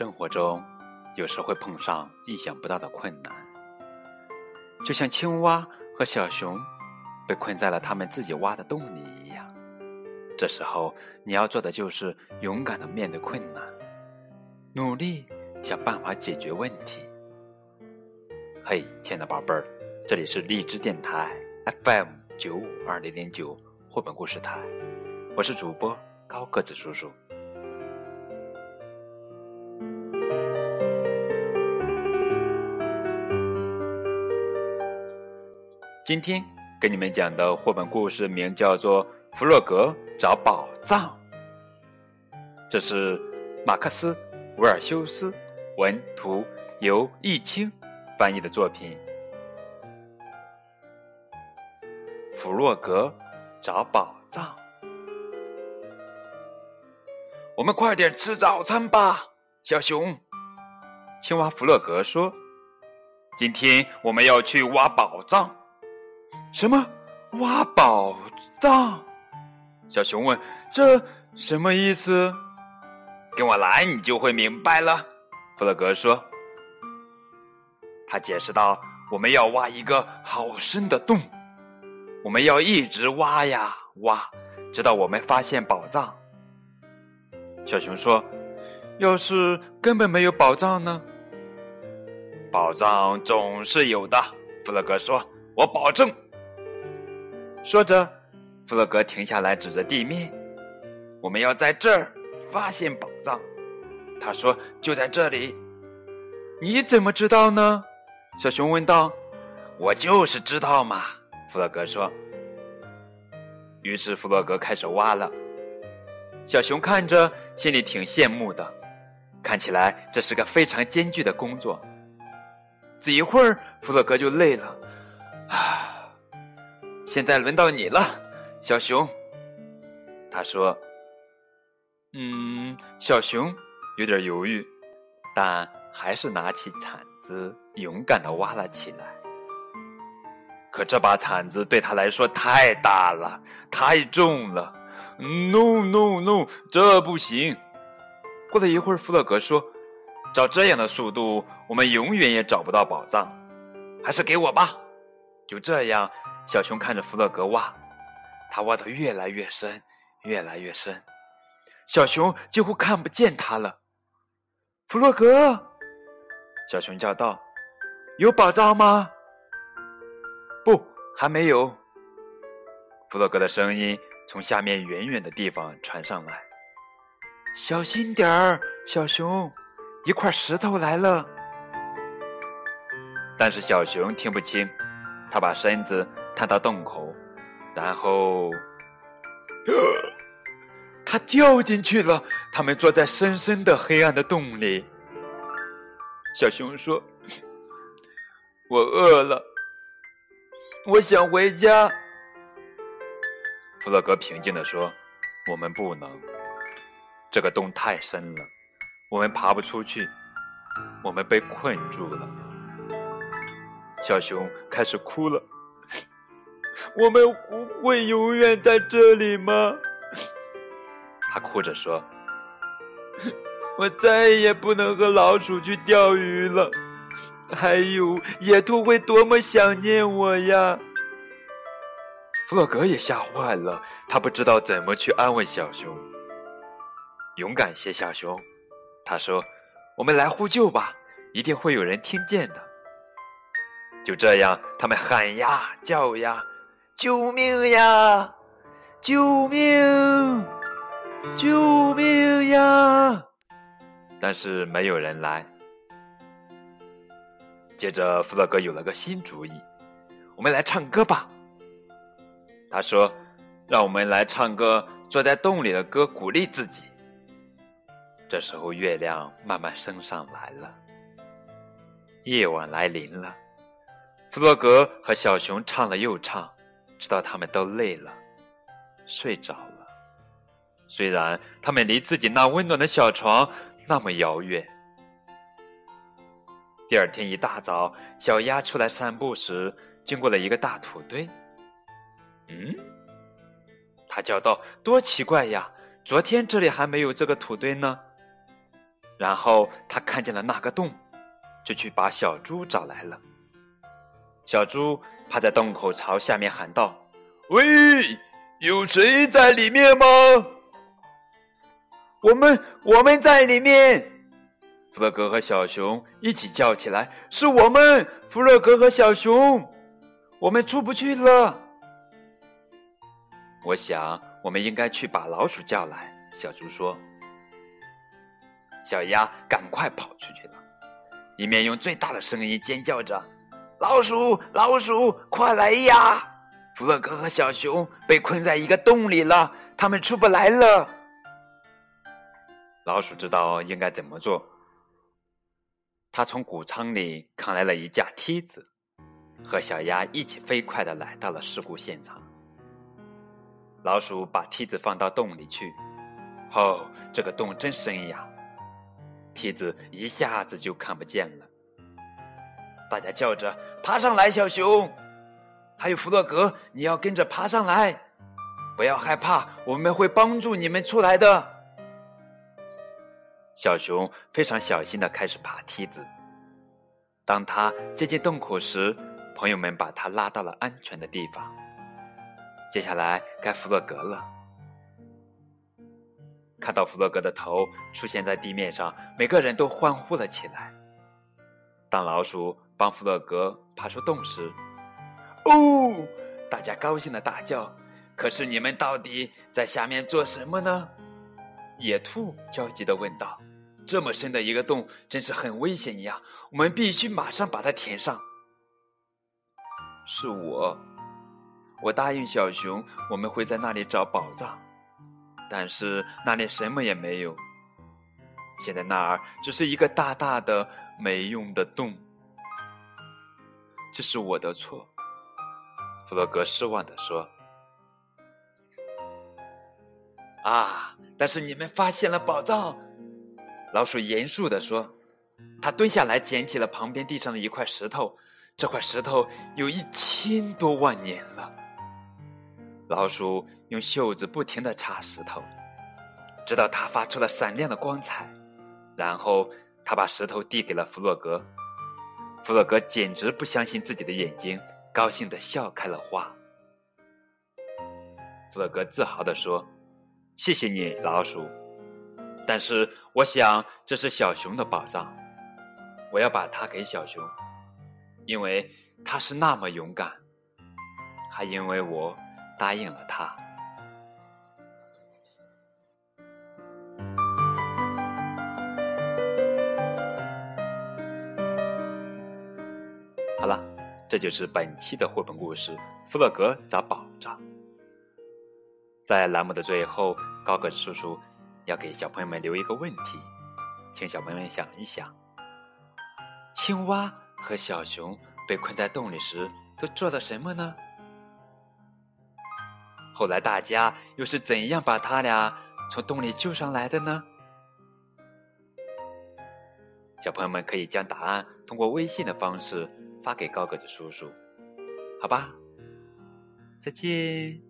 生活中，有时会碰上意想不到的困难，就像青蛙和小熊被困在了他们自己挖的洞里一样。这时候，你要做的就是勇敢的面对困难，努力想办法解决问题。嘿，亲爱的宝贝儿，这里是荔枝电台 FM 九五二零零九绘本故事台，我是主播高个子叔叔。今天给你们讲的绘本故事名叫做《弗洛格找宝藏》，这是马克思·维尔修斯文图，由易清翻译的作品。弗洛格找宝藏，我们快点吃早餐吧，小熊。青蛙弗洛格说：“今天我们要去挖宝藏。”什么？挖宝藏？小熊问：“这什么意思？”跟我来，你就会明白了。弗洛格说。他解释道：“我们要挖一个好深的洞，我们要一直挖呀挖，直到我们发现宝藏。”小熊说：“要是根本没有宝藏呢？”宝藏总是有的，弗洛格说：“我保证。”说着，弗洛格停下来，指着地面：“我们要在这儿发现宝藏。”他说：“就在这里。”你怎么知道呢？小熊问道。“我就是知道嘛。”弗洛格说。于是弗洛格开始挖了。小熊看着，心里挺羡慕的，看起来这是个非常艰巨的工作。只一会儿，弗洛格就累了，啊。现在轮到你了，小熊。他说：“嗯。”小熊有点犹豫，但还是拿起铲子，勇敢的挖了起来。可这把铲子对他来说太大了，太重了。No no no，这不行。过了一会儿，弗洛格说：“照这样的速度，我们永远也找不到宝藏。还是给我吧。”就这样。小熊看着弗洛格挖，他挖得越来越深，越来越深，小熊几乎看不见他了。弗洛格，小熊叫道：“有宝藏吗？”“不，还没有。”弗洛格的声音从下面远远的地方传上来：“小心点儿，小熊，一块石头来了。”但是小熊听不清，他把身子。探到洞口，然后，他掉进去了。他们坐在深深的黑暗的洞里。小熊说：“我饿了，我想回家。”弗洛格平静地说：“我们不能，这个洞太深了，我们爬不出去，我们被困住了。”小熊开始哭了。我们不会永远在这里吗？他哭着说：“ 我再也不能和老鼠去钓鱼了。还有，野兔会多么想念我呀！”弗洛格也吓坏了，他不知道怎么去安慰小熊。勇敢些，小熊，他说：“我们来呼救吧，一定会有人听见的。”就这样，他们喊呀叫呀。救命呀！救命！救命呀！但是没有人来。接着，弗洛格有了个新主意：“我们来唱歌吧。”他说：“让我们来唱歌，坐在洞里的歌，鼓励自己。”这时候，月亮慢慢升上来了，夜晚来临了。弗洛格和小熊唱了又唱。直到他们都累了，睡着了。虽然他们离自己那温暖的小床那么遥远。第二天一大早，小鸭出来散步时，经过了一个大土堆。嗯，他叫道：“多奇怪呀！昨天这里还没有这个土堆呢。”然后他看见了那个洞，就去把小猪找来了。小猪趴在洞口，朝下面喊道：“喂，有谁在里面吗？”“我们，我们在里面。”弗洛格和小熊一起叫起来：“是我们，弗洛格和小熊，我们出不去了。”我想，我们应该去把老鼠叫来。”小猪说。小鸭赶快跑出去了，一面用最大的声音尖叫着：“老鼠，老鼠，快来呀！弗洛格和小熊被困在一个洞里了，他们出不来了。”老鼠知道应该怎么做。他从谷仓里扛来了一架梯子，和小鸭一起飞快的来到了事故现场。老鼠把梯子放到洞里去，哦，这个洞真深呀！梯子一下子就看不见了。大家叫着：“爬上来，小熊！”还有弗洛格，你要跟着爬上来，不要害怕，我们会帮助你们出来的。小熊非常小心的开始爬梯子。当他接近洞口时，朋友们把他拉到了安全的地方。接下来该弗洛格了。看到弗洛格的头出现在地面上，每个人都欢呼了起来。当老鼠帮弗洛格爬出洞时，哦，大家高兴的大叫。可是你们到底在下面做什么呢？野兔焦急的问道。这么深的一个洞，真是很危险呀！我们必须马上把它填上。是我，我答应小熊，我们会在那里找宝藏，但是那里什么也没有。现在那儿只是一个大大的没用的洞。这是我的错，弗洛格失望的说。啊！但是你们发现了宝藏。老鼠严肃地说：“他蹲下来捡起了旁边地上的一块石头，这块石头有一千多万年了。”老鼠用袖子不停地擦石头，直到它发出了闪亮的光彩。然后他把石头递给了弗洛格。弗洛格简直不相信自己的眼睛，高兴地笑开了花。弗洛格自豪地说：“谢谢你，老鼠。”但是我想这是小熊的宝藏，我要把它给小熊，因为它是那么勇敢，还因为我答应了他。这就是本期的绘本故事《弗洛格找宝藏》。在栏目的最后，高个子叔叔。要给小朋友们留一个问题，请小朋友们想一想：青蛙和小熊被困在洞里时都做了什么呢？后来大家又是怎样把他俩从洞里救上来的呢？小朋友们可以将答案通过微信的方式发给高个子叔叔，好吧？再见。